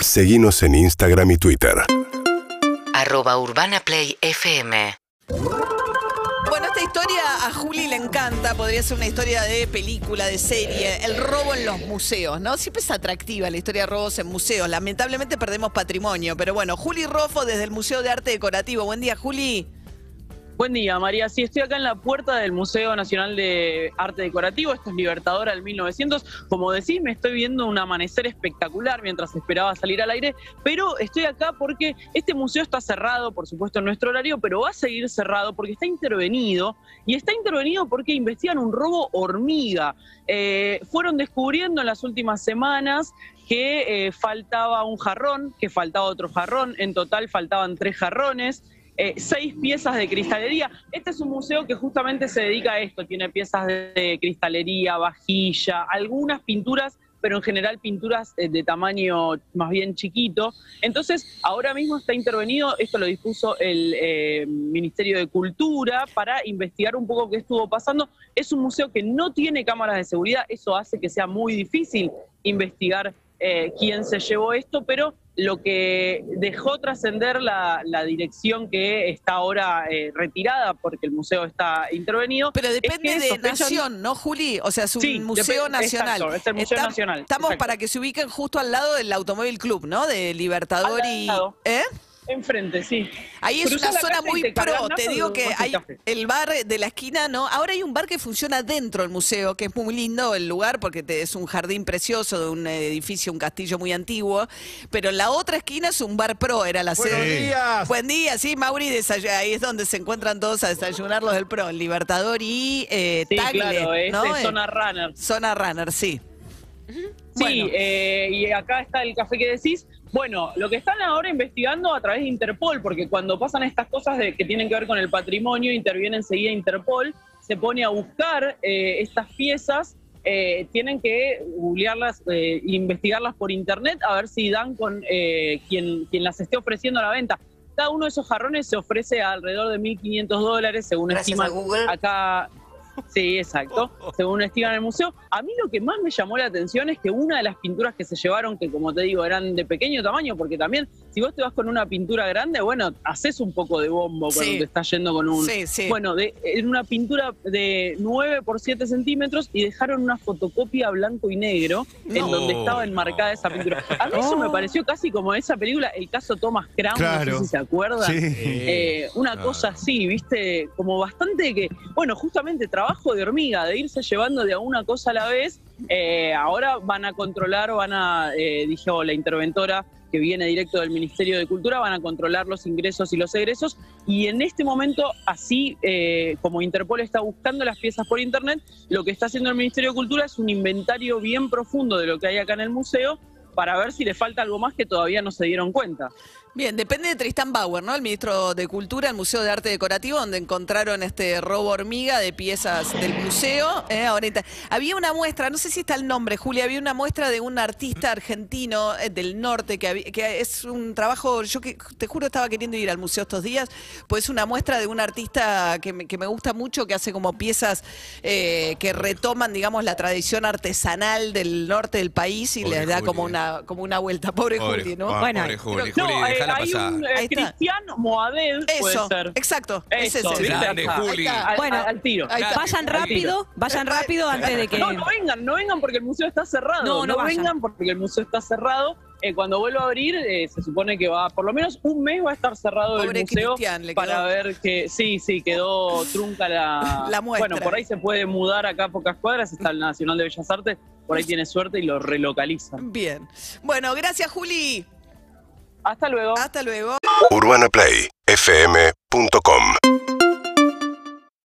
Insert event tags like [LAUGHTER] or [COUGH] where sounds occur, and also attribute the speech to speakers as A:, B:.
A: Seguimos en Instagram y Twitter.
B: arroba urbanaplayfm
C: Bueno, esta historia a Juli le encanta, podría ser una historia de película, de serie, el robo en los museos, ¿no? Siempre es atractiva la historia de robos en museos, lamentablemente perdemos patrimonio, pero bueno, Juli Rofo desde el Museo de Arte Decorativo, buen día Juli.
D: Buen día, María. Sí, estoy acá en la puerta del Museo Nacional de Arte Decorativo. Esto es Libertadora del 1900. Como decís, me estoy viendo un amanecer espectacular mientras esperaba salir al aire, pero estoy acá porque este museo está cerrado, por supuesto, en nuestro horario, pero va a seguir cerrado porque está intervenido. Y está intervenido porque investigan un robo hormiga. Eh, fueron descubriendo en las últimas semanas que eh, faltaba un jarrón, que faltaba otro jarrón. En total faltaban tres jarrones eh, seis piezas de cristalería. Este es un museo que justamente se dedica a esto, tiene piezas de, cristalería, vajilla, algunas pinturas pero en general pinturas eh, de tamaño más bien chiquito. Entonces, ahora mismo está intervenido, esto lo dispuso el eh, Ministerio de Cultura para investigar un poco qué estuvo pasando. Es un museo que no tiene cámaras de seguridad, eso hace que sea muy difícil investigar quién se llevó esto, pero lo que dejó trascender la, dirección que está ahora eh, retirada porque el museo está intervenido.
C: Pero depende de Nación, ¿no, Juli? O sea, es un museo nacional.
D: es el Museo Nacional.
C: Estamos para que se ubiquen justo al lado del Automóvil Club, ¿no? De Libertador y...
D: ¿Eh? Enfrente, sí.
C: Ahí es una zona muy pro, te digo que hay el bar de la esquina, ¿no? Ahora hay un bar que funciona dentro del museo, que es muy lindo el lugar porque es un jardín precioso de un edificio, un castillo muy antiguo, pero la otra esquina es un bar pro, era la sede.
E: Buenos días.
C: Buen día, sí, Mauri, ahí es donde se encuentran todos a desayunar los del pro, el Libertador y eh,
D: sí, claro, es zona runner.
C: Zona runner, sí.
D: Sí, eh, y acá está el café que decís. Bueno, lo que están ahora investigando a través de Interpol, porque cuando pasan estas cosas de, que tienen que ver con el patrimonio, interviene enseguida Interpol, se pone a buscar eh, estas piezas, eh, tienen que googlearlas, eh, investigarlas por internet a ver si dan con quien, quien las esté ofreciendo a la venta. Cada uno de esos jarrones se ofrece a alrededor de 1.500 dólares, según
B: Gracias Google.
D: acá Sí, exacto, según estiman en el museo. A mí lo que más me llamó la atención es que una de las pinturas que se llevaron, que como te digo, eran de pequeño tamaño, porque también si vos te vas con una pintura grande, bueno, haces un poco de bombo cuando te estás yendo con un...
C: Sí, sí.
D: Bueno, de, en una pintura de 9 por 7 centímetros y dejaron una fotocopia blanco y negro en donde estaba enmarcada esa pintura. A mí eso me pareció casi como esa película, el caso Thomas Crown, no sé si se acuerdan. Eh, una cosa así, viste, como bastante que, bueno, justamente de hormiga, de irse llevando de a una cosa a la vez. Eh, ahora van a controlar, van a, eh, la interventora, que viene directo del Ministerio de Cultura, van a controlar los ingresos y los egresos. Y en este momento, así eh, como Interpol está buscando las piezas por Internet, lo que está haciendo el Ministerio de Cultura es un inventario bien profundo de lo que hay acá en el museo para ver si le falta algo más que todavía no se dieron cuenta.
C: Bien, depende de Tristán Bauer, ¿no? El ministro de Cultura, el Museo de Arte Decorativo, donde encontraron este robo hormiga de piezas del museo. ¿eh? Ahorita. Había una muestra, no sé si está el nombre, Julia, había una muestra de un artista argentino eh, del norte que, que es un trabajo, yo que te juro estaba queriendo ir al museo estos días, pues es una muestra de un artista que me, que me gusta mucho, que hace como piezas eh, que retoman, digamos, la tradición artesanal del norte del país y les da como una, como una vuelta. Pobre, Juli, ¿no?
E: Ah,
C: bueno,
E: pobre Juli.
D: No,
E: Juli,
D: eh,
E: déjala
D: hay
E: pasar.
D: un eh,
C: Ahí está.
D: Cristiano Moadel, puede
C: Eso,
D: ser.
C: exacto. es
D: Eso,
C: ese.
D: ¿viste?
E: Grande. Juli.
D: Al,
F: Bueno,
D: al- tiro.
F: Vayan rápido, vayan rápido antes de que...
D: No, no vengan, no vengan porque el museo está cerrado.
F: No, no
D: vengan porque el museo está cerrado. Eh, cuando vuelva a abrir, eh, se supone que va, por lo menos un mes va a estar cerrado
C: Pobre
D: el museo
C: Cristian, le
D: para ver que, sí, sí, quedó trunca la, [LAUGHS]
C: La muestra.
D: Bueno, por ahí se puede mudar acá a pocas cuadras, está el Nacional de Bellas Artes, por ahí tiene suerte y lo relocalizan.
C: Bien. Bueno, gracias, Juli.
D: Hasta luego.
C: Hasta luego.
A: UrbanaPlayFM.com